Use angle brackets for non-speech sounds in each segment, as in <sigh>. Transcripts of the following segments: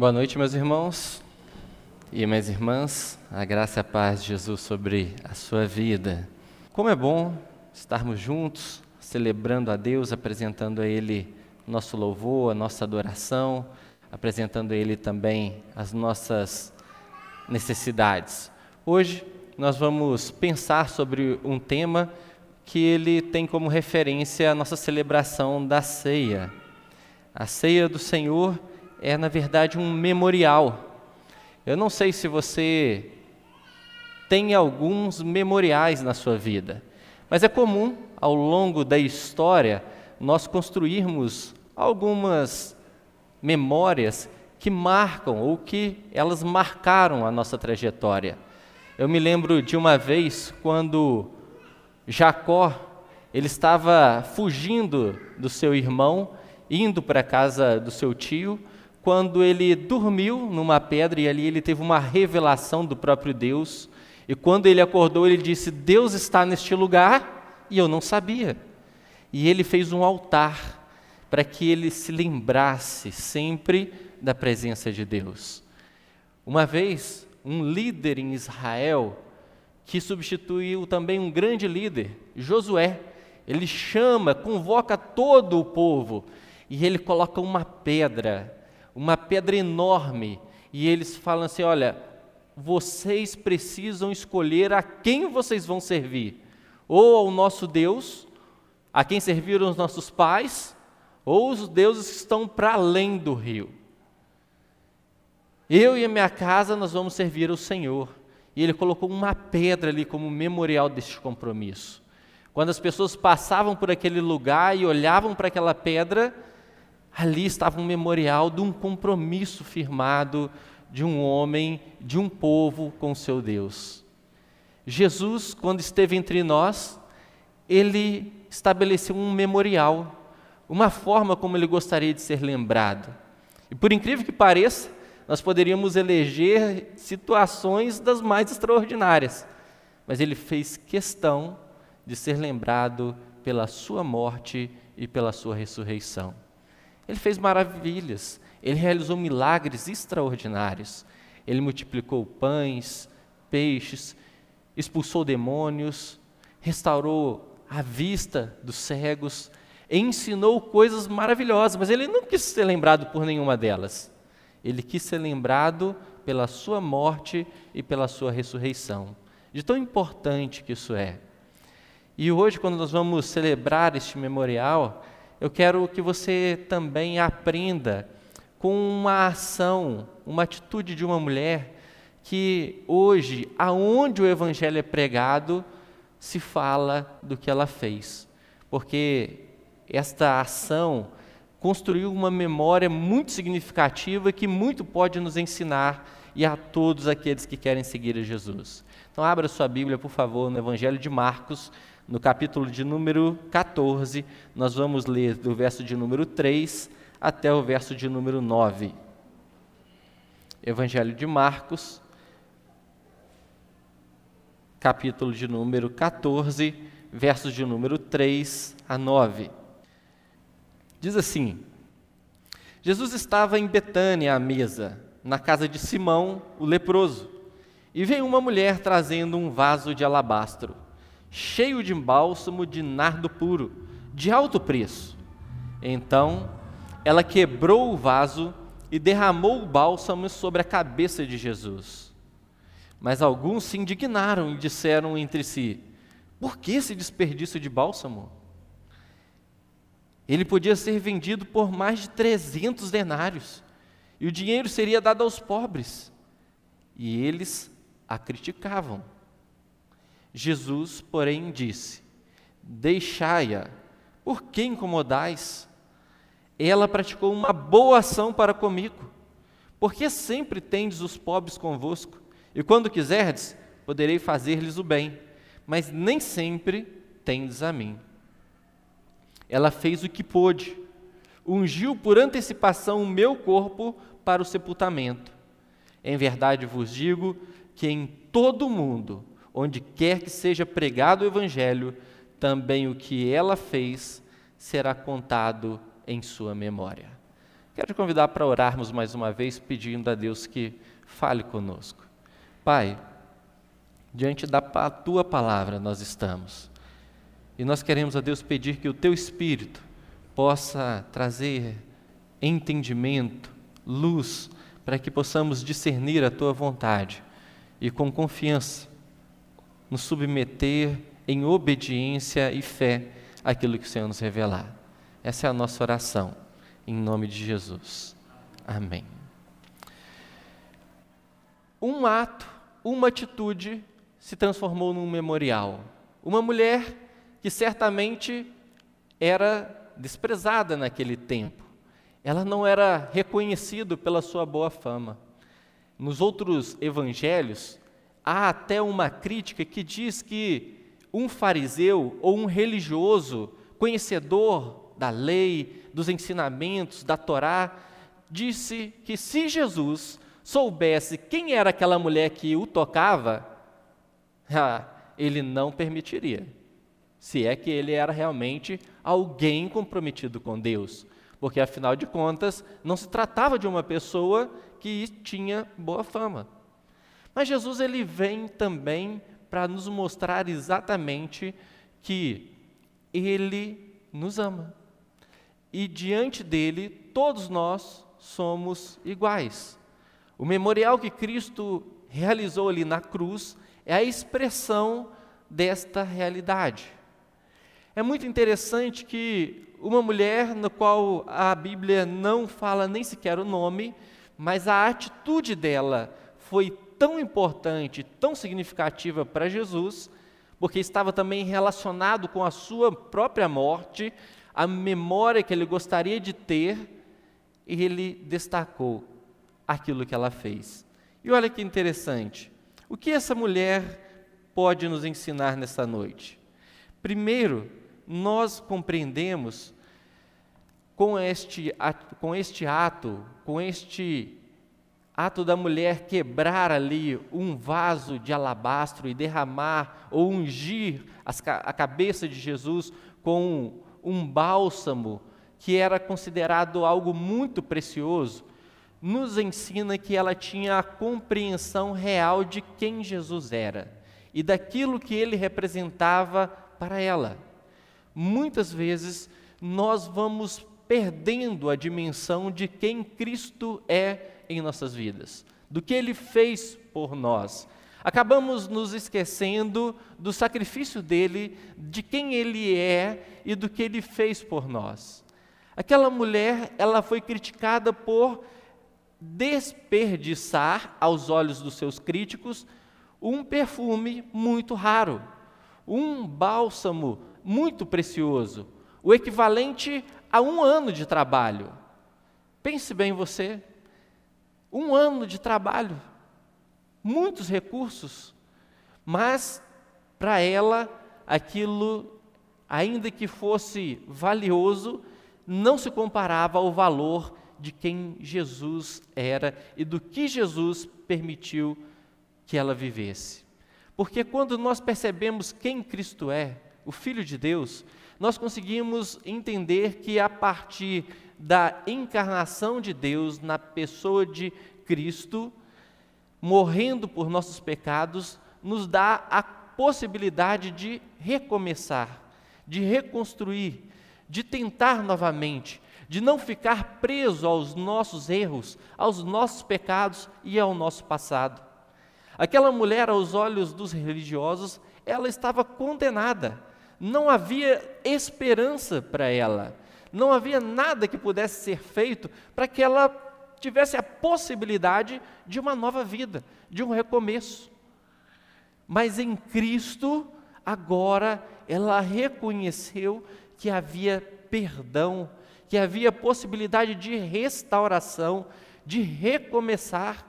Boa noite, meus irmãos e minhas irmãs. A graça e a paz de Jesus sobre a sua vida. Como é bom estarmos juntos, celebrando a Deus, apresentando a Ele nosso louvor, a nossa adoração, apresentando a Ele também as nossas necessidades. Hoje nós vamos pensar sobre um tema que ele tem como referência a nossa celebração da ceia. A ceia do Senhor é, na verdade, um memorial. Eu não sei se você tem alguns memoriais na sua vida, mas é comum, ao longo da história, nós construirmos algumas memórias que marcam ou que elas marcaram a nossa trajetória. Eu me lembro de uma vez quando Jacó ele estava fugindo do seu irmão, indo para a casa do seu tio, quando ele dormiu numa pedra e ali ele teve uma revelação do próprio Deus. E quando ele acordou, ele disse: Deus está neste lugar e eu não sabia. E ele fez um altar para que ele se lembrasse sempre da presença de Deus. Uma vez, um líder em Israel, que substituiu também um grande líder, Josué, ele chama, convoca todo o povo e ele coloca uma pedra uma pedra enorme, e eles falam assim: olha, vocês precisam escolher a quem vocês vão servir, ou ao nosso Deus, a quem serviram os nossos pais, ou os deuses que estão para além do rio. Eu e a minha casa nós vamos servir ao Senhor. E ele colocou uma pedra ali como memorial deste compromisso. Quando as pessoas passavam por aquele lugar e olhavam para aquela pedra, Ali estava um memorial de um compromisso firmado de um homem, de um povo com seu Deus. Jesus, quando esteve entre nós, ele estabeleceu um memorial, uma forma como ele gostaria de ser lembrado. E por incrível que pareça, nós poderíamos eleger situações das mais extraordinárias, mas ele fez questão de ser lembrado pela sua morte e pela sua ressurreição. Ele fez maravilhas, ele realizou milagres extraordinários. Ele multiplicou pães, peixes, expulsou demônios, restaurou a vista dos cegos, ensinou coisas maravilhosas, mas ele não quis ser lembrado por nenhuma delas. Ele quis ser lembrado pela sua morte e pela sua ressurreição. De tão importante que isso é. E hoje, quando nós vamos celebrar este memorial, eu quero que você também aprenda com uma ação, uma atitude de uma mulher que hoje, aonde o evangelho é pregado, se fala do que ela fez. Porque esta ação construiu uma memória muito significativa que muito pode nos ensinar e a todos aqueles que querem seguir a Jesus. Então abra sua Bíblia, por favor, no Evangelho de Marcos, no capítulo de número 14, nós vamos ler do verso de número 3 até o verso de número 9. Evangelho de Marcos, capítulo de número 14, versos de número 3 a 9. Diz assim: Jesus estava em Betânia à mesa, na casa de Simão, o leproso, e veio uma mulher trazendo um vaso de alabastro cheio de bálsamo de nardo puro, de alto preço. Então ela quebrou o vaso e derramou o bálsamo sobre a cabeça de Jesus. Mas alguns se indignaram e disseram entre si: Por que esse desperdício de bálsamo? Ele podia ser vendido por mais de 300 denários e o dinheiro seria dado aos pobres. E eles a criticavam. Jesus, porém, disse: Deixai-a, por que incomodais? Ela praticou uma boa ação para comigo, porque sempre tendes os pobres convosco, e quando quiserdes, poderei fazer-lhes o bem, mas nem sempre tendes a mim. Ela fez o que pôde, ungiu por antecipação o meu corpo para o sepultamento. Em verdade vos digo que em todo o mundo, onde quer que seja pregado o Evangelho, também o que ela fez será contado em sua memória. Quero te convidar para orarmos mais uma vez, pedindo a Deus que fale conosco. Pai, diante da tua palavra nós estamos. E nós queremos a Deus pedir que o teu espírito possa trazer entendimento, luz, para que possamos discernir a tua vontade e com confiança nos submeter em obediência e fé àquilo que o Senhor nos revelar. Essa é a nossa oração, em nome de Jesus. Amém. Um ato, uma atitude se transformou num memorial. Uma mulher que certamente era desprezada naquele tempo. Ela não era reconhecida pela sua boa fama. Nos outros evangelhos, há até uma crítica que diz que um fariseu ou um religioso, conhecedor da lei, dos ensinamentos, da Torá, disse que se Jesus soubesse quem era aquela mulher que o tocava, <laughs> ah, ele não permitiria. Se é que ele era realmente alguém comprometido com Deus. Porque, afinal de contas, não se tratava de uma pessoa que tinha boa fama. Mas Jesus ele vem também para nos mostrar exatamente que ele nos ama. E diante dele, todos nós somos iguais. O memorial que Cristo realizou ali na cruz é a expressão desta realidade. É muito interessante que uma mulher, na qual a Bíblia não fala nem sequer o nome, mas a atitude dela foi tão importante, tão significativa para Jesus, porque estava também relacionado com a sua própria morte, a memória que ele gostaria de ter, e ele destacou aquilo que ela fez. E olha que interessante, o que essa mulher pode nos ensinar nessa noite? Primeiro, nós compreendemos com este, com este ato, com este ato da mulher quebrar ali um vaso de alabastro e derramar ou ungir a cabeça de Jesus com um bálsamo que era considerado algo muito precioso, nos ensina que ela tinha a compreensão real de quem Jesus era e daquilo que ele representava para ela. Muitas vezes nós vamos perdendo a dimensão de quem Cristo é em nossas vidas, do que Ele fez por nós. Acabamos nos esquecendo do sacrifício dele, de quem ele é e do que ele fez por nós. Aquela mulher, ela foi criticada por desperdiçar, aos olhos dos seus críticos, um perfume muito raro, um bálsamo muito precioso, o equivalente a um ano de trabalho. Pense bem você, um ano de trabalho, muitos recursos, mas para ela aquilo, ainda que fosse valioso, não se comparava ao valor de quem Jesus era e do que Jesus permitiu que ela vivesse. Porque quando nós percebemos quem Cristo é, o Filho de Deus, nós conseguimos entender que a partir da encarnação de Deus na pessoa de Cristo, morrendo por nossos pecados, nos dá a possibilidade de recomeçar, de reconstruir, de tentar novamente, de não ficar preso aos nossos erros, aos nossos pecados e ao nosso passado. Aquela mulher, aos olhos dos religiosos, ela estava condenada. Não havia esperança para ela não havia nada que pudesse ser feito para que ela tivesse a possibilidade de uma nova vida, de um recomeço. Mas em Cristo, agora ela reconheceu que havia perdão, que havia possibilidade de restauração, de recomeçar,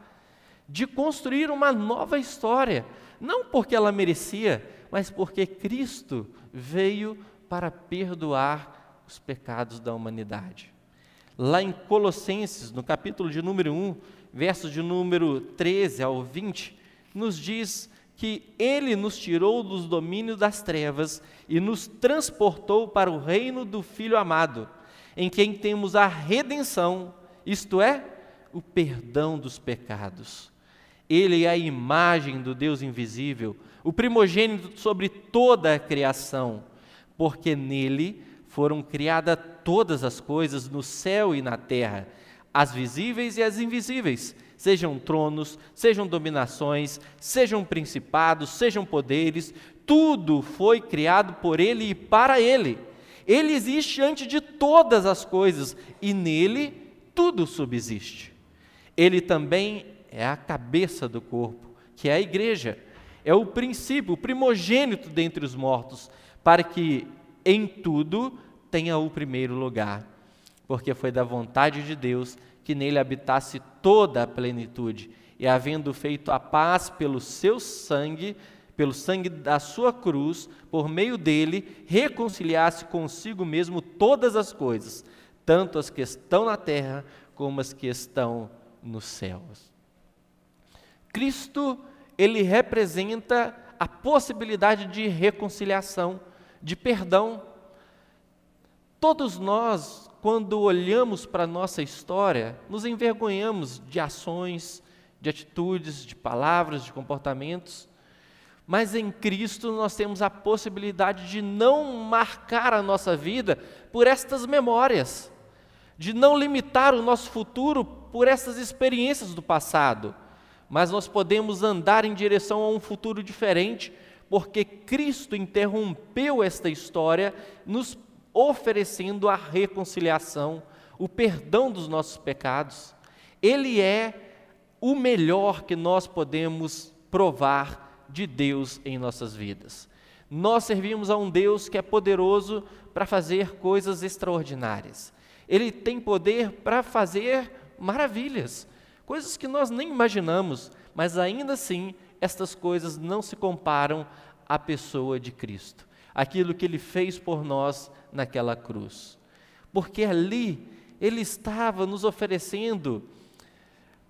de construir uma nova história, não porque ela merecia, mas porque Cristo veio para perdoar os pecados da humanidade. Lá em Colossenses, no capítulo de número 1, versos de número 13 ao 20, nos diz que ele nos tirou dos domínios das trevas e nos transportou para o reino do Filho amado, em quem temos a redenção isto é, o perdão dos pecados. Ele é a imagem do Deus invisível, o primogênito sobre toda a criação, porque nele foram criadas todas as coisas no céu e na terra, as visíveis e as invisíveis, sejam tronos, sejam dominações, sejam principados, sejam poderes, tudo foi criado por ele e para ele. Ele existe antes de todas as coisas e nele tudo subsiste. Ele também é a cabeça do corpo, que é a igreja. É o princípio, o primogênito dentre os mortos, para que em tudo tenha o primeiro lugar. Porque foi da vontade de Deus que nele habitasse toda a plenitude, e havendo feito a paz pelo seu sangue, pelo sangue da sua cruz, por meio dele, reconciliasse consigo mesmo todas as coisas, tanto as que estão na terra como as que estão nos céus. Cristo, ele representa a possibilidade de reconciliação, de perdão. Todos nós, quando olhamos para a nossa história, nos envergonhamos de ações, de atitudes, de palavras, de comportamentos. Mas em Cristo nós temos a possibilidade de não marcar a nossa vida por estas memórias, de não limitar o nosso futuro por essas experiências do passado, mas nós podemos andar em direção a um futuro diferente, porque Cristo interrompeu esta história, nos oferecendo a reconciliação, o perdão dos nossos pecados. Ele é o melhor que nós podemos provar de Deus em nossas vidas. Nós servimos a um Deus que é poderoso para fazer coisas extraordinárias. Ele tem poder para fazer maravilhas, coisas que nós nem imaginamos, mas ainda assim estas coisas não se comparam à pessoa de Cristo, aquilo que ele fez por nós naquela cruz. Porque ali ele estava nos oferecendo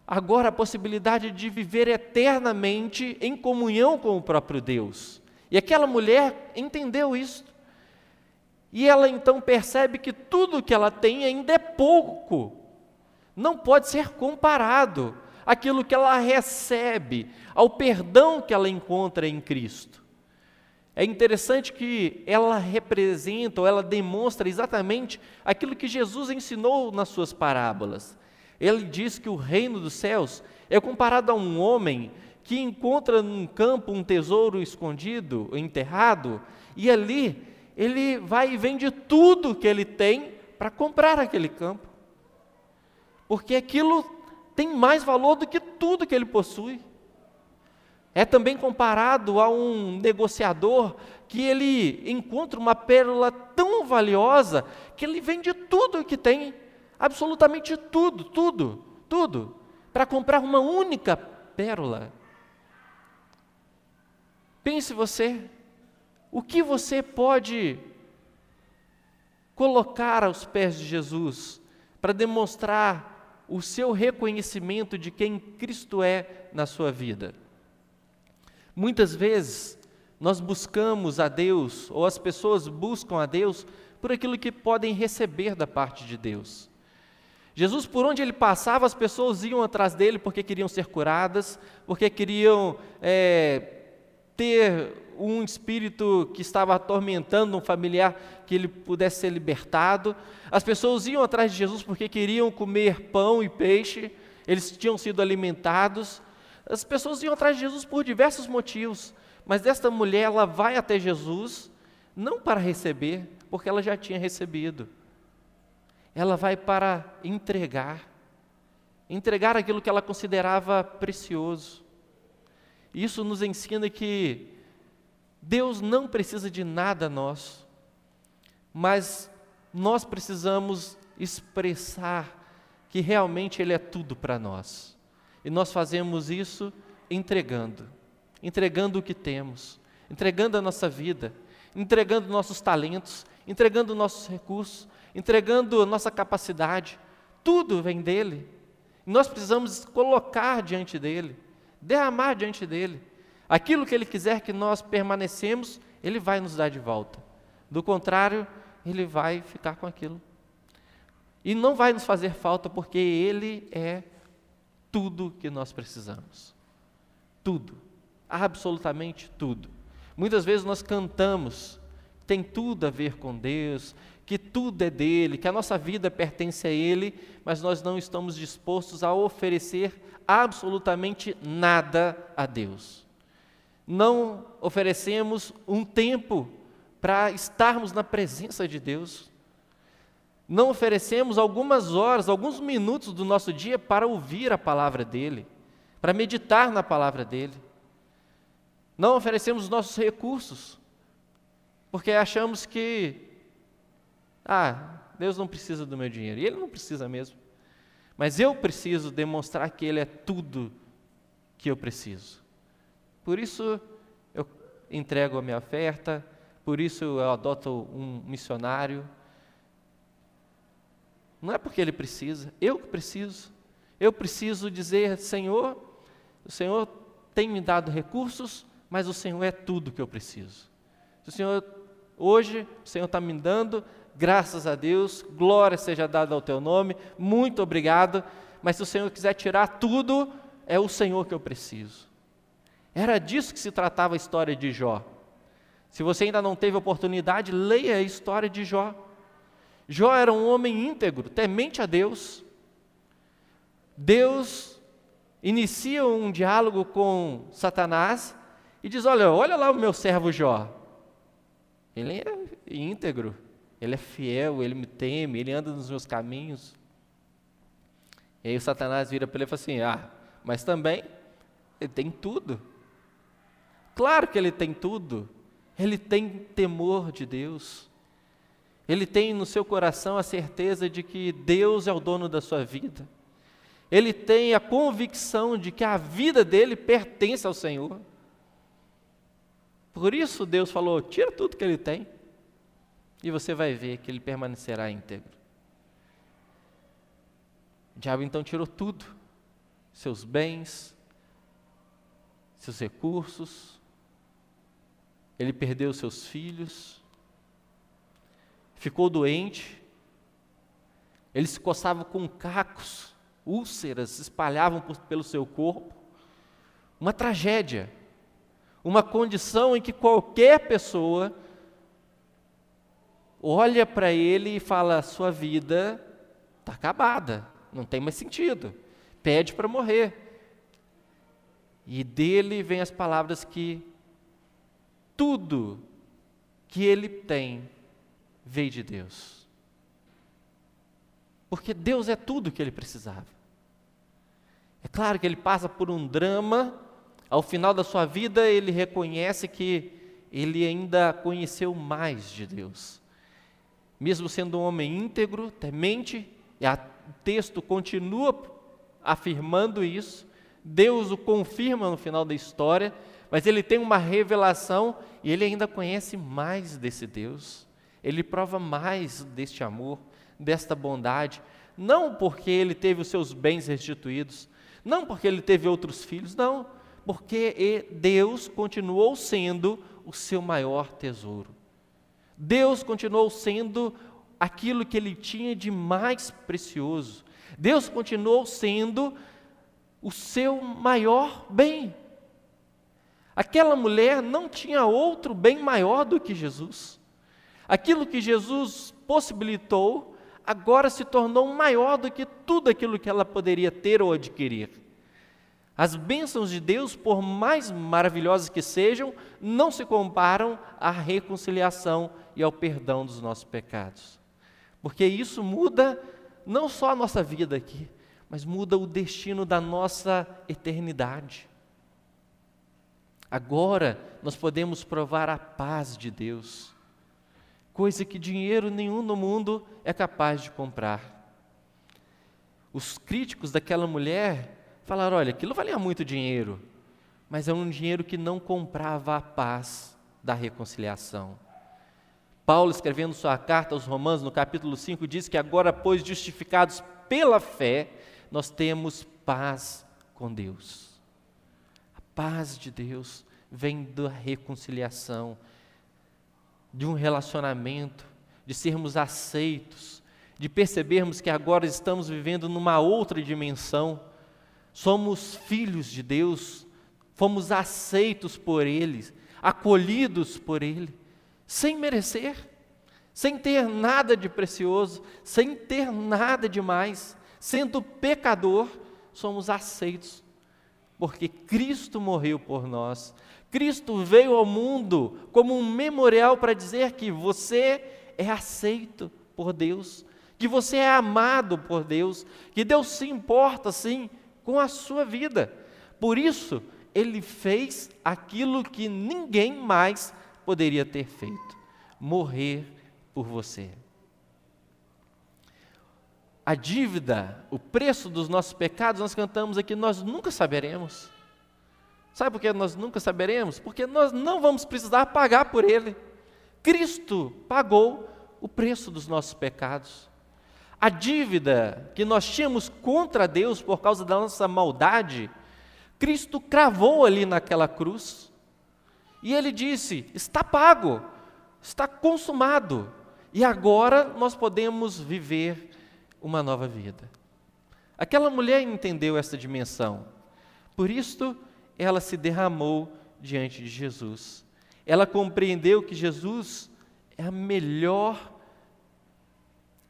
agora a possibilidade de viver eternamente em comunhão com o próprio Deus. E aquela mulher entendeu isso. E ela então percebe que tudo que ela tem ainda é pouco, não pode ser comparado àquilo que ela recebe, ao perdão que ela encontra em Cristo. É interessante que ela representa ou ela demonstra exatamente aquilo que Jesus ensinou nas suas parábolas. Ele diz que o reino dos céus é comparado a um homem que encontra num campo um tesouro escondido, enterrado, e ali ele vai e vende tudo que ele tem para comprar aquele campo. Porque aquilo tem mais valor do que tudo que ele possui. É também comparado a um negociador que ele encontra uma pérola tão valiosa que ele vende tudo que tem absolutamente tudo, tudo, tudo, para comprar uma única pérola. Pense você, o que você pode colocar aos pés de Jesus para demonstrar o seu reconhecimento de quem Cristo é na sua vida? Muitas vezes nós buscamos a Deus, ou as pessoas buscam a Deus, por aquilo que podem receber da parte de Deus. Jesus, por onde ele passava, as pessoas iam atrás dele porque queriam ser curadas, porque queriam é, ter um espírito que estava atormentando um familiar que ele pudesse ser libertado. As pessoas iam atrás de Jesus porque queriam comer pão e peixe, eles tinham sido alimentados. As pessoas iam atrás de Jesus por diversos motivos, mas esta mulher ela vai até Jesus não para receber, porque ela já tinha recebido ela vai para entregar, entregar aquilo que ela considerava precioso. Isso nos ensina que Deus não precisa de nada nosso, mas nós precisamos expressar que realmente Ele é tudo para nós. E nós fazemos isso entregando, entregando o que temos, entregando a nossa vida, entregando nossos talentos, entregando nossos recursos, entregando nossa capacidade, tudo vem dele. Nós precisamos colocar diante dele, derramar diante dele. Aquilo que ele quiser que nós permanecemos, ele vai nos dar de volta. Do contrário, ele vai ficar com aquilo. E não vai nos fazer falta porque Ele é tudo que nós precisamos. Tudo. Absolutamente tudo. Muitas vezes nós cantamos, tem tudo a ver com Deus, que tudo é dele, que a nossa vida pertence a Ele, mas nós não estamos dispostos a oferecer absolutamente nada a Deus. Não oferecemos um tempo para estarmos na presença de Deus. Não oferecemos algumas horas, alguns minutos do nosso dia para ouvir a palavra dEle, para meditar na palavra dEle. Não oferecemos nossos recursos, porque achamos que, ah, Deus não precisa do meu dinheiro, e Ele não precisa mesmo. Mas eu preciso demonstrar que Ele é tudo que eu preciso. Por isso eu entrego a minha oferta, por isso eu adoto um missionário. Não é porque ele precisa, eu que preciso. Eu preciso dizer, Senhor, o Senhor tem me dado recursos, mas o Senhor é tudo que eu preciso. O Senhor, hoje, o Senhor está me dando, graças a Deus, glória seja dada ao teu nome, muito obrigado, mas se o Senhor quiser tirar tudo, é o Senhor que eu preciso. Era disso que se tratava a história de Jó. Se você ainda não teve oportunidade, leia a história de Jó. Jó era um homem íntegro, temente a Deus. Deus inicia um diálogo com Satanás e diz: Olha, olha lá o meu servo Jó. Ele é íntegro, ele é fiel, ele me teme, ele anda nos meus caminhos. E aí o Satanás vira para ele e fala assim: Ah, mas também ele tem tudo. Claro que ele tem tudo. Ele tem temor de Deus. Ele tem no seu coração a certeza de que Deus é o dono da sua vida. Ele tem a convicção de que a vida dele pertence ao Senhor. Por isso Deus falou: tira tudo que ele tem, e você vai ver que ele permanecerá íntegro. O diabo então tirou tudo: seus bens, seus recursos, ele perdeu seus filhos, ficou doente, ele se coçava com cacos, úlceras se espalhavam por, pelo seu corpo. Uma tragédia, uma condição em que qualquer pessoa olha para ele e fala: sua vida está acabada, não tem mais sentido, pede para morrer. E dele vem as palavras que tudo que ele tem veio de Deus. Porque Deus é tudo que ele precisava. É claro que ele passa por um drama, ao final da sua vida ele reconhece que ele ainda conheceu mais de Deus. Mesmo sendo um homem íntegro, temente, e o texto continua afirmando isso, Deus o confirma no final da história, mas ele tem uma revelação e ele ainda conhece mais desse Deus. Ele prova mais deste amor, desta bondade, não porque ele teve os seus bens restituídos, não porque ele teve outros filhos, não, porque Deus continuou sendo o seu maior tesouro. Deus continuou sendo aquilo que ele tinha de mais precioso. Deus continuou sendo o seu maior bem. Aquela mulher não tinha outro bem maior do que Jesus. Aquilo que Jesus possibilitou, agora se tornou maior do que tudo aquilo que ela poderia ter ou adquirir. As bênçãos de Deus, por mais maravilhosas que sejam, não se comparam à reconciliação e ao perdão dos nossos pecados. Porque isso muda não só a nossa vida aqui, mas muda o destino da nossa eternidade. Agora nós podemos provar a paz de Deus, coisa que dinheiro nenhum no mundo é capaz de comprar. Os críticos daquela mulher falaram: olha, aquilo valia muito dinheiro, mas é um dinheiro que não comprava a paz da reconciliação. Paulo, escrevendo sua carta aos Romanos, no capítulo 5, diz que agora, pois justificados pela fé, nós temos paz com Deus. Paz de Deus vem da reconciliação, de um relacionamento, de sermos aceitos, de percebermos que agora estamos vivendo numa outra dimensão. Somos filhos de Deus, fomos aceitos por Ele, acolhidos por Ele, sem merecer, sem ter nada de precioso, sem ter nada de mais, sendo pecador, somos aceitos, porque Cristo morreu por nós. Cristo veio ao mundo como um memorial para dizer que você é aceito por Deus, que você é amado por Deus, que Deus se importa sim com a sua vida. Por isso, ele fez aquilo que ninguém mais poderia ter feito: morrer por você. A dívida, o preço dos nossos pecados, nós cantamos aqui, nós nunca saberemos. Sabe por que nós nunca saberemos? Porque nós não vamos precisar pagar por ele. Cristo pagou o preço dos nossos pecados a dívida que nós tínhamos contra Deus por causa da nossa maldade, Cristo cravou ali naquela cruz. E ele disse: está pago, está consumado. E agora nós podemos viver uma nova vida. Aquela mulher entendeu essa dimensão. Por isso, ela se derramou diante de Jesus. Ela compreendeu que Jesus é a melhor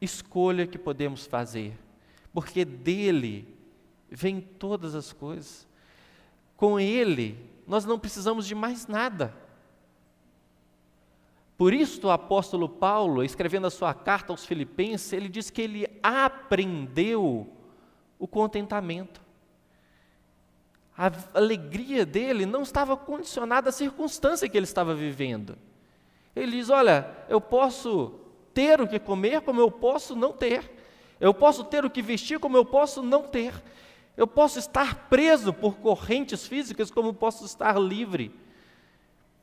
escolha que podemos fazer, porque dele vem todas as coisas. Com ele, nós não precisamos de mais nada. Por isso, o apóstolo Paulo, escrevendo a sua carta aos Filipenses, ele diz que ele aprendeu o contentamento. A alegria dele não estava condicionada à circunstância que ele estava vivendo. Ele diz: Olha, eu posso ter o que comer, como eu posso não ter. Eu posso ter o que vestir, como eu posso não ter. Eu posso estar preso por correntes físicas, como posso estar livre.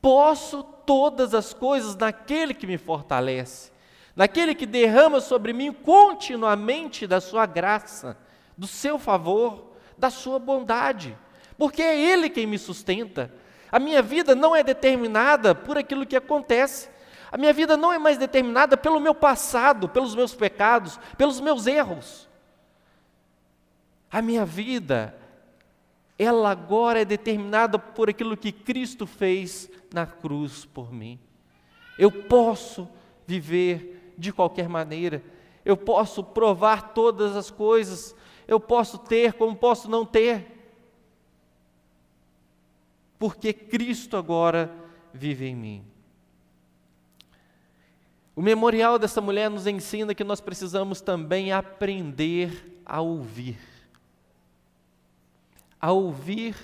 Posso todas as coisas naquele que me fortalece, naquele que derrama sobre mim continuamente da sua graça, do seu favor, da sua bondade, porque é Ele quem me sustenta. A minha vida não é determinada por aquilo que acontece, a minha vida não é mais determinada pelo meu passado, pelos meus pecados, pelos meus erros. A minha vida, ela agora é determinada por aquilo que Cristo fez na cruz por mim. Eu posso viver de qualquer maneira, eu posso provar todas as coisas, eu posso ter como posso não ter, porque Cristo agora vive em mim. O memorial dessa mulher nos ensina que nós precisamos também aprender a ouvir. A ouvir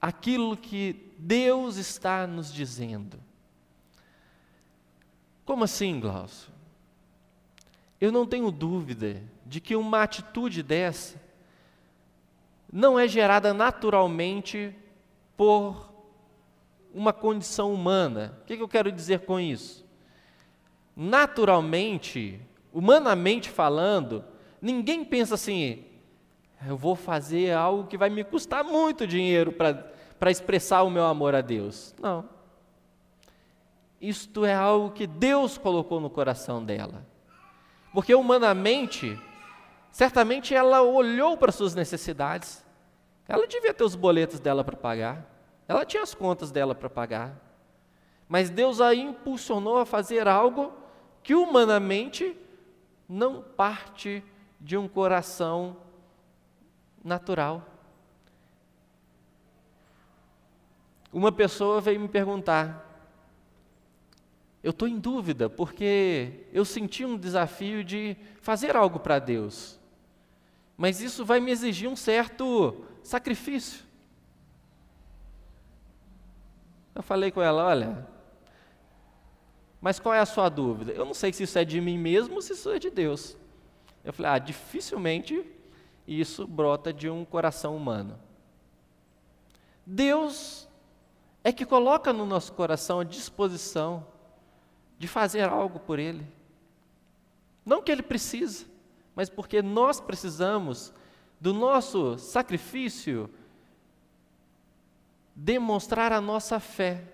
aquilo que Deus está nos dizendo. Como assim, Glaucio? Eu não tenho dúvida de que uma atitude dessa não é gerada naturalmente por uma condição humana. O que eu quero dizer com isso? naturalmente, humanamente falando, ninguém pensa assim: eu vou fazer algo que vai me custar muito dinheiro para expressar o meu amor a Deus. Não. Isto é algo que Deus colocou no coração dela. Porque humanamente, certamente ela olhou para suas necessidades. Ela devia ter os boletos dela para pagar. Ela tinha as contas dela para pagar. Mas Deus a impulsionou a fazer algo que humanamente não parte de um coração natural. Uma pessoa veio me perguntar, eu estou em dúvida, porque eu senti um desafio de fazer algo para Deus, mas isso vai me exigir um certo sacrifício. Eu falei com ela: olha, mas qual é a sua dúvida? Eu não sei se isso é de mim mesmo ou se isso é de Deus. Eu falei, ah, dificilmente isso brota de um coração humano. Deus é que coloca no nosso coração a disposição de fazer algo por Ele. Não que Ele precisa, mas porque nós precisamos do nosso sacrifício demonstrar a nossa fé,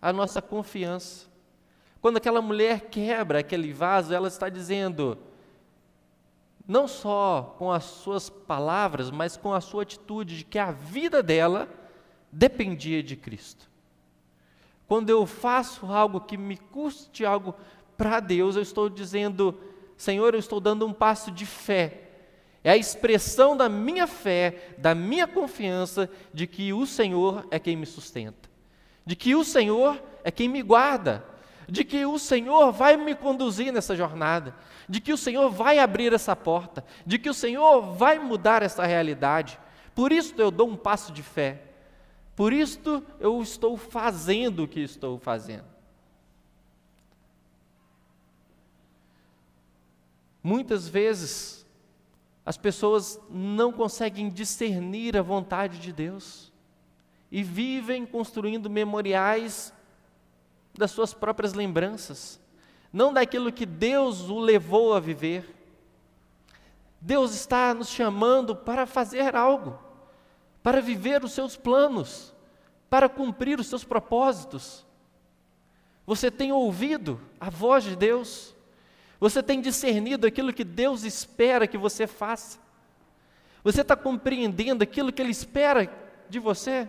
a nossa confiança. Quando aquela mulher quebra aquele vaso, ela está dizendo, não só com as suas palavras, mas com a sua atitude de que a vida dela dependia de Cristo. Quando eu faço algo que me custe algo para Deus, eu estou dizendo, Senhor, eu estou dando um passo de fé. É a expressão da minha fé, da minha confiança de que o Senhor é quem me sustenta, de que o Senhor é quem me guarda, de que o Senhor vai me conduzir nessa jornada, de que o Senhor vai abrir essa porta, de que o Senhor vai mudar essa realidade. Por isso eu dou um passo de fé. Por isso eu estou fazendo o que estou fazendo. Muitas vezes as pessoas não conseguem discernir a vontade de Deus e vivem construindo memoriais das suas próprias lembranças, não daquilo que Deus o levou a viver. Deus está nos chamando para fazer algo, para viver os seus planos, para cumprir os seus propósitos. Você tem ouvido a voz de Deus? Você tem discernido aquilo que Deus espera que você faça? Você está compreendendo aquilo que Ele espera de você?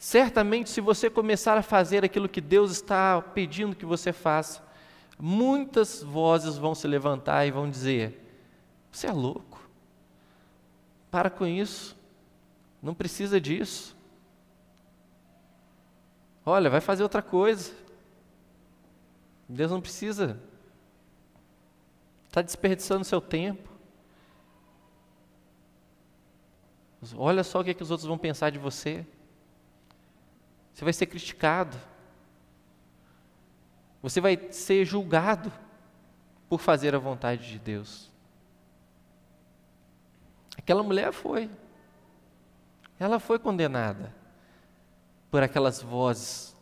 Certamente, se você começar a fazer aquilo que Deus está pedindo que você faça, muitas vozes vão se levantar e vão dizer: Você é louco, para com isso, não precisa disso. Olha, vai fazer outra coisa. Deus não precisa. Está desperdiçando seu tempo. Olha só o que, é que os outros vão pensar de você. Você vai ser criticado. Você vai ser julgado por fazer a vontade de Deus. Aquela mulher foi. Ela foi condenada por aquelas vozes.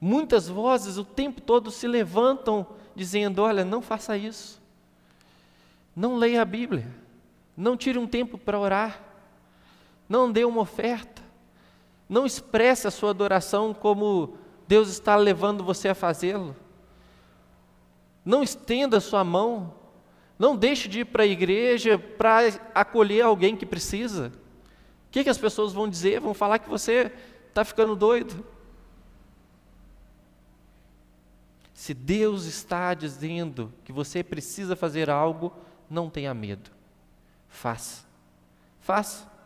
Muitas vozes o tempo todo se levantam dizendo: Olha, não faça isso. Não leia a Bíblia. Não tire um tempo para orar. Não dê uma oferta. Não expresse a sua adoração como Deus está levando você a fazê-lo. Não estenda a sua mão. Não deixe de ir para a igreja para acolher alguém que precisa. O que, que as pessoas vão dizer? Vão falar que você está ficando doido. Se Deus está dizendo que você precisa fazer algo, não tenha medo. Faça. Faça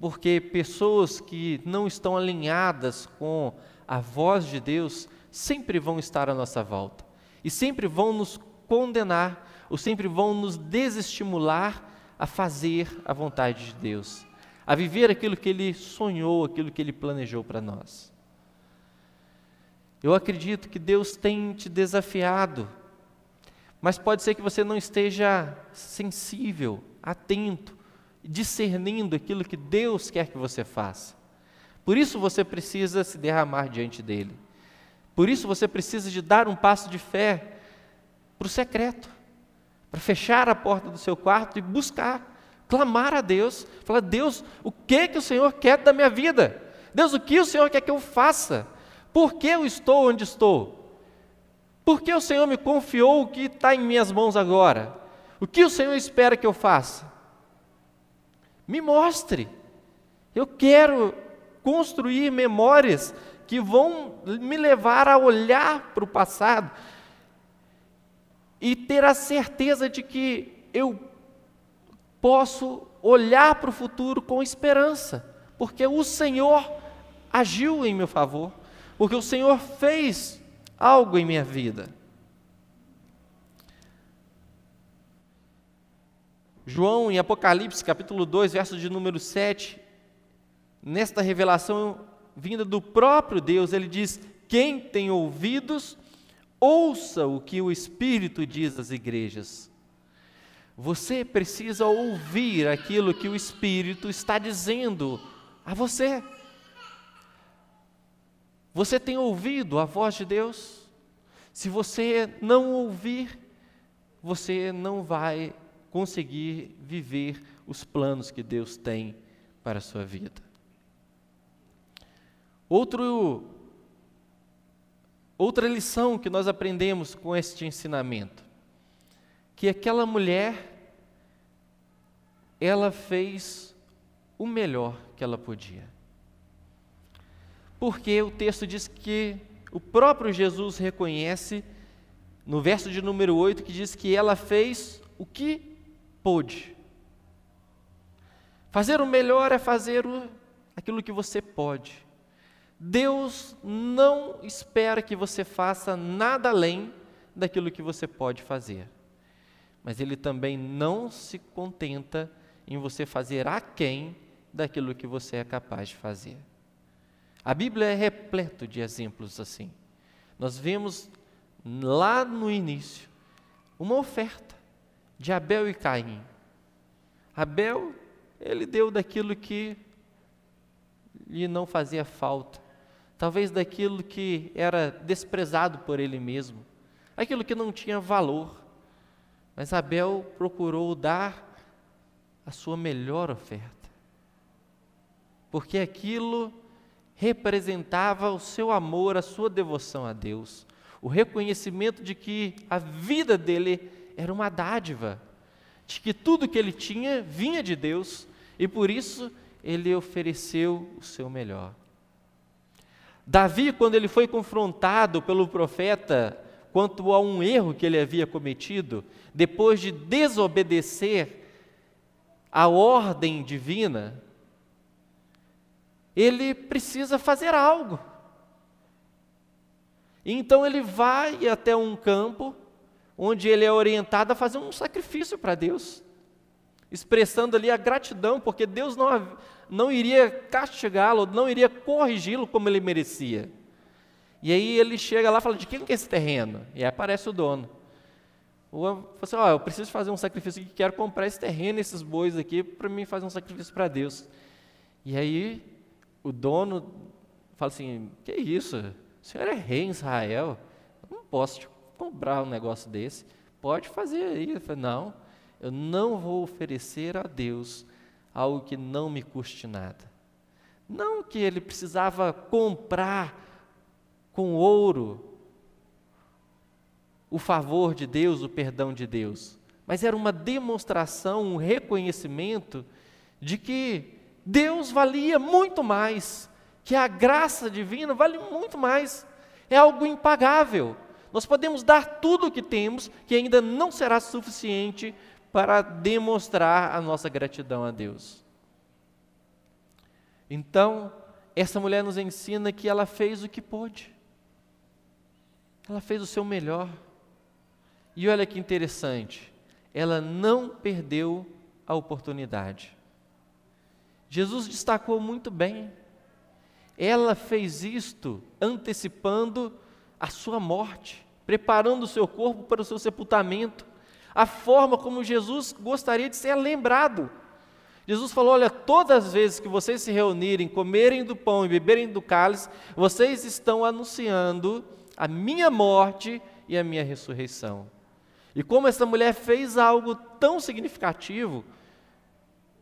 porque pessoas que não estão alinhadas com a voz de Deus sempre vão estar à nossa volta e sempre vão nos condenar ou sempre vão nos desestimular a fazer a vontade de Deus, a viver aquilo que Ele sonhou, aquilo que Ele planejou para nós. Eu acredito que Deus tem te desafiado, mas pode ser que você não esteja sensível, atento discernindo aquilo que Deus quer que você faça. Por isso você precisa se derramar diante dele. Por isso você precisa de dar um passo de fé para o secreto, para fechar a porta do seu quarto e buscar, clamar a Deus, falar: Deus, o que que o Senhor quer da minha vida? Deus, o que o Senhor quer que eu faça? Por que eu estou onde estou? Por que o Senhor me confiou o que está em minhas mãos agora? O que o Senhor espera que eu faça? Me mostre. Eu quero construir memórias que vão me levar a olhar para o passado e ter a certeza de que eu posso olhar para o futuro com esperança, porque o Senhor agiu em meu favor, porque o Senhor fez algo em minha vida. João, em Apocalipse, capítulo 2, verso de número 7, nesta revelação vinda do próprio Deus, ele diz: Quem tem ouvidos, ouça o que o Espírito diz às igrejas. Você precisa ouvir aquilo que o Espírito está dizendo a você. Você tem ouvido a voz de Deus? Se você não ouvir, você não vai conseguir viver os planos que Deus tem para a sua vida. Outro, outra lição que nós aprendemos com este ensinamento, que aquela mulher, ela fez o melhor que ela podia. Porque o texto diz que o próprio Jesus reconhece, no verso de número 8, que diz que ela fez o que pôde. Fazer o melhor é fazer o, aquilo que você pode. Deus não espera que você faça nada além daquilo que você pode fazer. Mas Ele também não se contenta em você fazer aquém daquilo que você é capaz de fazer. A Bíblia é repleto de exemplos assim. Nós vemos lá no início uma oferta de Abel e Caim. Abel, ele deu daquilo que lhe não fazia falta, talvez daquilo que era desprezado por ele mesmo, aquilo que não tinha valor. Mas Abel procurou dar a sua melhor oferta, porque aquilo representava o seu amor, a sua devoção a Deus, o reconhecimento de que a vida dele era uma dádiva, de que tudo que ele tinha vinha de Deus e por isso ele ofereceu o seu melhor. Davi, quando ele foi confrontado pelo profeta quanto a um erro que ele havia cometido, depois de desobedecer a ordem divina, ele precisa fazer algo. Então ele vai até um campo onde ele é orientado a fazer um sacrifício para Deus, expressando ali a gratidão, porque Deus não, não iria castigá-lo, não iria corrigi-lo como ele merecia. E aí ele chega lá e fala: De quem é esse terreno? E aí aparece o dono. Ou assim, oh, eu preciso fazer um sacrifício aqui, quero comprar esse terreno, esses bois aqui, para mim fazer um sacrifício para Deus. E aí o dono fala assim: Que isso? O senhor é rei em Israel? Eu não posso te comprar um negócio desse. Pode fazer aí. Eu falei, não, eu não vou oferecer a Deus algo que não me custe nada. Não que ele precisava comprar com ouro o favor de Deus, o perdão de Deus, mas era uma demonstração, um reconhecimento de que Deus valia muito mais, que a graça divina vale muito mais, é algo impagável. Nós podemos dar tudo o que temos, que ainda não será suficiente para demonstrar a nossa gratidão a Deus. Então, essa mulher nos ensina que ela fez o que pôde, ela fez o seu melhor. E olha que interessante, ela não perdeu a oportunidade. Jesus destacou muito bem. Ela fez isto antecipando a sua morte, preparando o seu corpo para o seu sepultamento, a forma como Jesus gostaria de ser lembrado. Jesus falou: Olha, todas as vezes que vocês se reunirem, comerem do pão e beberem do cálice, vocês estão anunciando a minha morte e a minha ressurreição. E como essa mulher fez algo tão significativo,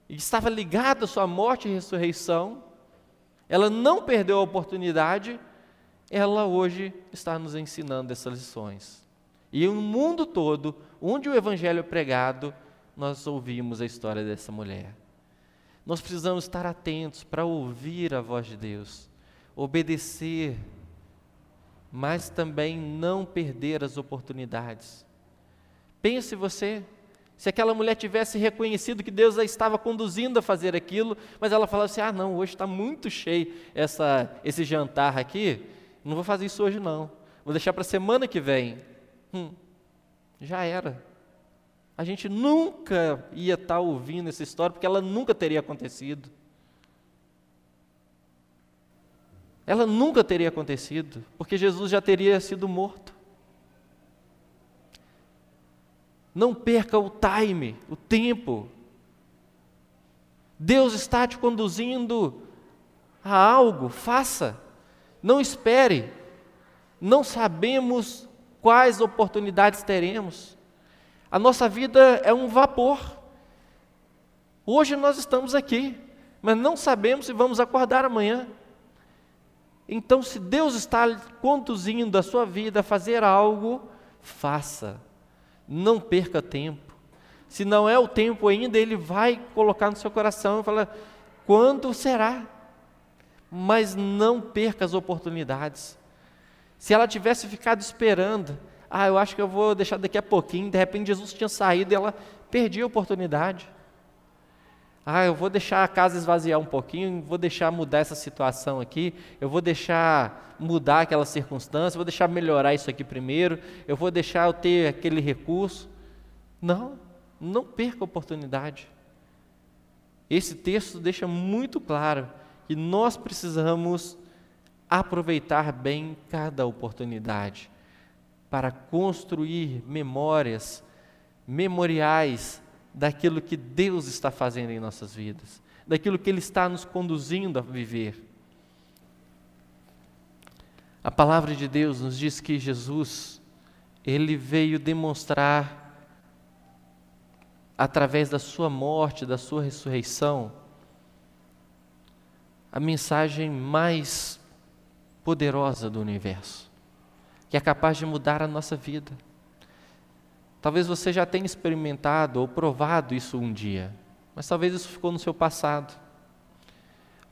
e estava ligada à sua morte e ressurreição, ela não perdeu a oportunidade, ela hoje está nos ensinando essas lições. E no mundo todo, onde o Evangelho é pregado, nós ouvimos a história dessa mulher. Nós precisamos estar atentos para ouvir a voz de Deus, obedecer, mas também não perder as oportunidades. Pense você, se aquela mulher tivesse reconhecido que Deus a estava conduzindo a fazer aquilo, mas ela falava assim: ah, não, hoje está muito cheio essa, esse jantar aqui, não vou fazer isso hoje não, vou deixar para a semana que vem. Hum, já era. A gente nunca ia estar tá ouvindo essa história, porque ela nunca teria acontecido. Ela nunca teria acontecido, porque Jesus já teria sido morto. Não perca o time, o tempo. Deus está te conduzindo a algo, faça. Não espere. Não sabemos quais oportunidades teremos. A nossa vida é um vapor. Hoje nós estamos aqui, mas não sabemos se vamos acordar amanhã. Então, se Deus está conduzindo a sua vida a fazer algo, faça. Não perca tempo. Se não é o tempo ainda, Ele vai colocar no seu coração e falar: quando será? Mas não perca as oportunidades. Se ela tivesse ficado esperando, ah, eu acho que eu vou deixar daqui a pouquinho, de repente Jesus tinha saído e ela perdia a oportunidade. Ah, eu vou deixar a casa esvaziar um pouquinho, vou deixar mudar essa situação aqui, eu vou deixar mudar aquela circunstância, vou deixar melhorar isso aqui primeiro, eu vou deixar eu ter aquele recurso. Não, não perca a oportunidade. Esse texto deixa muito claro que nós precisamos aproveitar bem cada oportunidade para construir memórias, memoriais daquilo que Deus está fazendo em nossas vidas, daquilo que Ele está nos conduzindo a viver. A palavra de Deus nos diz que Jesus, Ele veio demonstrar, através da Sua morte, da Sua ressurreição, a mensagem mais poderosa do universo, que é capaz de mudar a nossa vida. Talvez você já tenha experimentado ou provado isso um dia, mas talvez isso ficou no seu passado.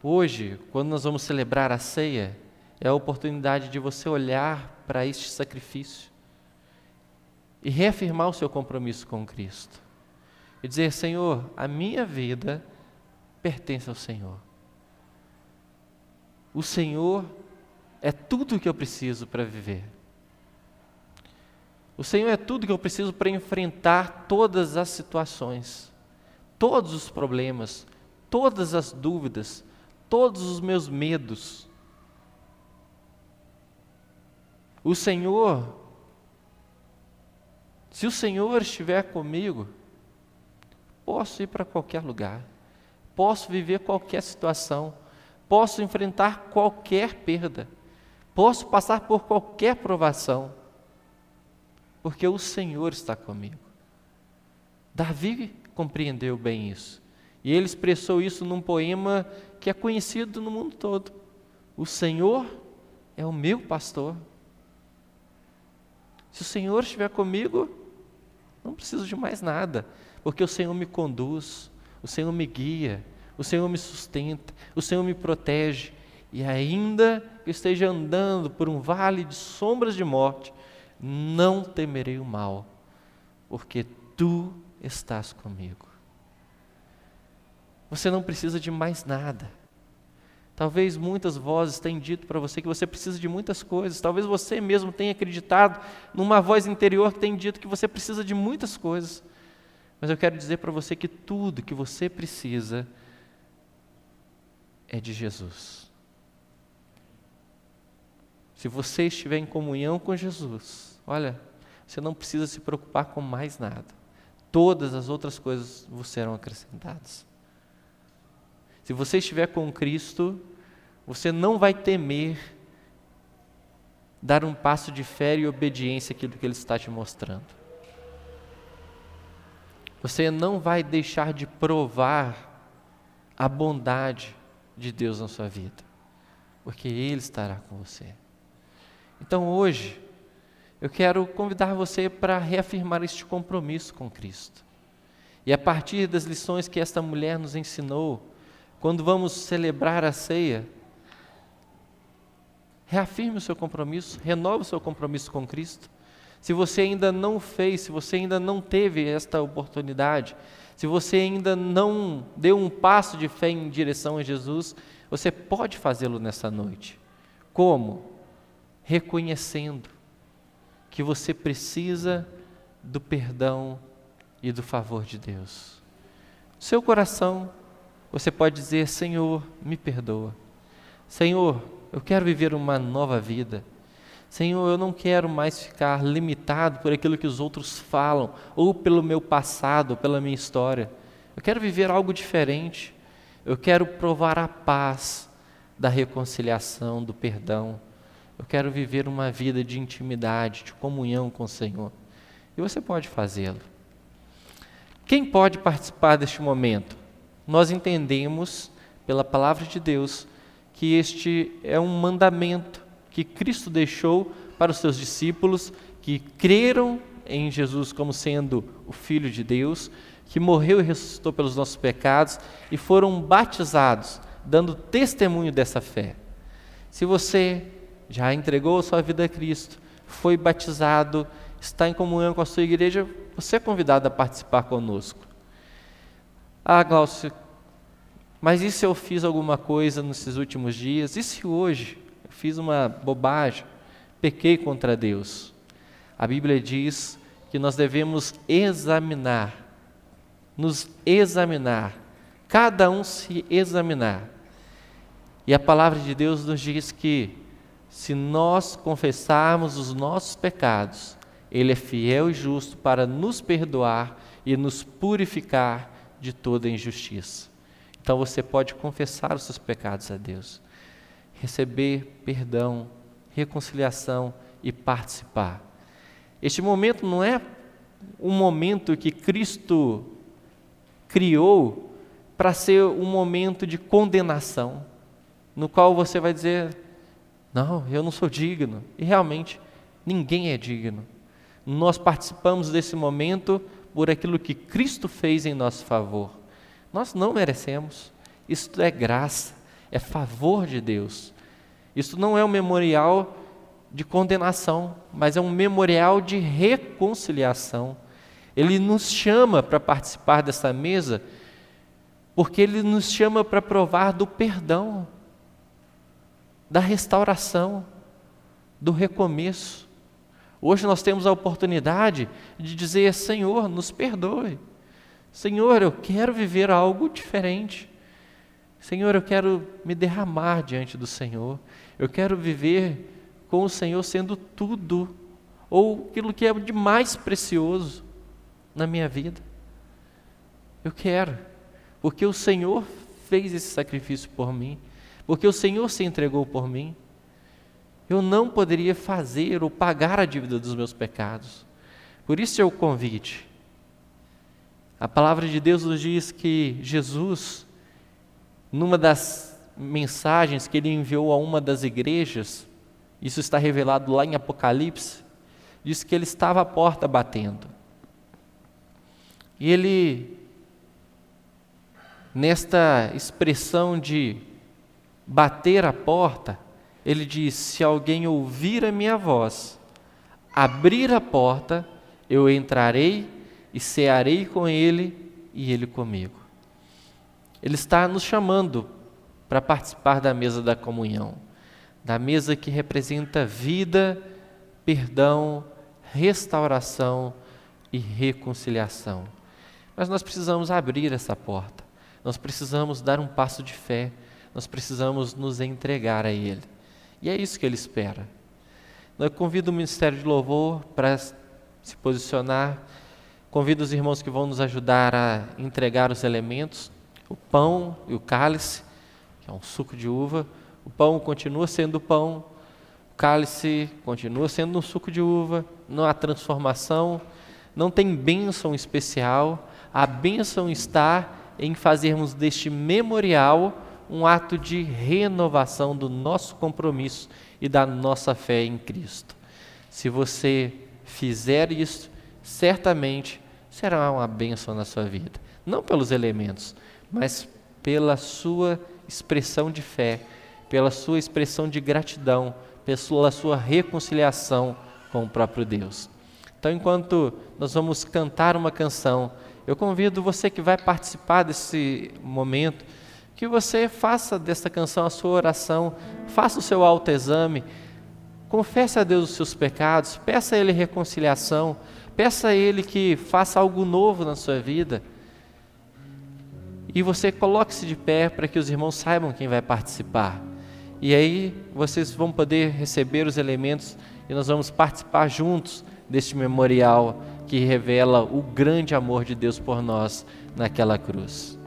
Hoje, quando nós vamos celebrar a ceia, é a oportunidade de você olhar para este sacrifício e reafirmar o seu compromisso com Cristo. E dizer: Senhor, a minha vida pertence ao Senhor. O Senhor é tudo o que eu preciso para viver. O Senhor é tudo que eu preciso para enfrentar todas as situações, todos os problemas, todas as dúvidas, todos os meus medos. O Senhor, se o Senhor estiver comigo, posso ir para qualquer lugar, posso viver qualquer situação, posso enfrentar qualquer perda, posso passar por qualquer provação porque o Senhor está comigo. Davi compreendeu bem isso. E ele expressou isso num poema que é conhecido no mundo todo. O Senhor é o meu pastor. Se o Senhor estiver comigo, não preciso de mais nada, porque o Senhor me conduz, o Senhor me guia, o Senhor me sustenta, o Senhor me protege. E ainda que eu esteja andando por um vale de sombras de morte, não temerei o mal, porque tu estás comigo. Você não precisa de mais nada. Talvez muitas vozes tenham dito para você que você precisa de muitas coisas. Talvez você mesmo tenha acreditado numa voz interior que tem dito que você precisa de muitas coisas. Mas eu quero dizer para você que tudo que você precisa é de Jesus. Se você estiver em comunhão com Jesus, Olha, você não precisa se preocupar com mais nada. Todas as outras coisas vos serão acrescentadas. Se você estiver com Cristo, você não vai temer dar um passo de fé e obediência àquilo que Ele está te mostrando. Você não vai deixar de provar a bondade de Deus na sua vida, porque Ele estará com você. Então hoje, eu quero convidar você para reafirmar este compromisso com Cristo. E a partir das lições que esta mulher nos ensinou, quando vamos celebrar a ceia, reafirme o seu compromisso, renove o seu compromisso com Cristo. Se você ainda não fez, se você ainda não teve esta oportunidade, se você ainda não deu um passo de fé em direção a Jesus, você pode fazê-lo nessa noite. Como? Reconhecendo que você precisa do perdão e do favor de Deus. seu coração, você pode dizer: Senhor, me perdoa. Senhor, eu quero viver uma nova vida. Senhor, eu não quero mais ficar limitado por aquilo que os outros falam, ou pelo meu passado, ou pela minha história. Eu quero viver algo diferente. Eu quero provar a paz da reconciliação, do perdão. Eu quero viver uma vida de intimidade, de comunhão com o Senhor. E você pode fazê-lo. Quem pode participar deste momento? Nós entendemos, pela palavra de Deus, que este é um mandamento que Cristo deixou para os seus discípulos que creram em Jesus como sendo o Filho de Deus, que morreu e ressuscitou pelos nossos pecados e foram batizados, dando testemunho dessa fé. Se você já entregou sua vida a Cristo, foi batizado, está em comunhão com a sua igreja, você é convidado a participar conosco. Ah, Glaucio, mas e se eu fiz alguma coisa nesses últimos dias? E se hoje fiz uma bobagem, pequei contra Deus? A Bíblia diz que nós devemos examinar, nos examinar, cada um se examinar. E a palavra de Deus nos diz que se nós confessarmos os nossos pecados, Ele é fiel e justo para nos perdoar e nos purificar de toda injustiça. Então você pode confessar os seus pecados a Deus, receber perdão, reconciliação e participar. Este momento não é um momento que Cristo criou para ser um momento de condenação, no qual você vai dizer: Não, eu não sou digno. E realmente, ninguém é digno. Nós participamos desse momento por aquilo que Cristo fez em nosso favor. Nós não merecemos. Isto é graça, é favor de Deus. Isso não é um memorial de condenação, mas é um memorial de reconciliação. Ele nos chama para participar dessa mesa, porque ele nos chama para provar do perdão, da restauração, do recomeço. Hoje nós temos a oportunidade de dizer: Senhor, nos perdoe. Senhor, eu quero viver algo diferente. Senhor, eu quero me derramar diante do Senhor. Eu quero viver com o Senhor sendo tudo, ou aquilo que é de mais precioso na minha vida. Eu quero, porque o Senhor fez esse sacrifício por mim, porque o Senhor se entregou por mim. Eu não poderia fazer ou pagar a dívida dos meus pecados. Por isso é o convite. A palavra de Deus nos diz que Jesus, numa das mensagens que ele enviou a uma das igrejas, isso está revelado lá em Apocalipse. Diz que ele estava à porta batendo. E ele, nesta expressão de bater a porta, ele diz: Se alguém ouvir a minha voz, abrir a porta, eu entrarei e cearei com ele e ele comigo. Ele está nos chamando para participar da mesa da comunhão da mesa que representa vida, perdão, restauração e reconciliação. Mas nós precisamos abrir essa porta, nós precisamos dar um passo de fé, nós precisamos nos entregar a Ele. E é isso que Ele espera. Eu convido o Ministério de Louvor para se posicionar, convido os irmãos que vão nos ajudar a entregar os elementos, o pão e o cálice, que é um suco de uva, o pão continua sendo pão, o cálice continua sendo um suco de uva, não há transformação, não tem bênção especial. A bênção está em fazermos deste memorial um ato de renovação do nosso compromisso e da nossa fé em Cristo. Se você fizer isso, certamente será uma bênção na sua vida. Não pelos elementos, mas pela sua expressão de fé pela sua expressão de gratidão, pela sua reconciliação com o próprio Deus. Então, enquanto nós vamos cantar uma canção, eu convido você que vai participar desse momento, que você faça dessa canção a sua oração, faça o seu autoexame, confesse a Deus os seus pecados, peça a Ele reconciliação, peça a Ele que faça algo novo na sua vida. E você coloque-se de pé para que os irmãos saibam quem vai participar. E aí vocês vão poder receber os elementos e nós vamos participar juntos deste memorial que revela o grande amor de Deus por nós naquela cruz.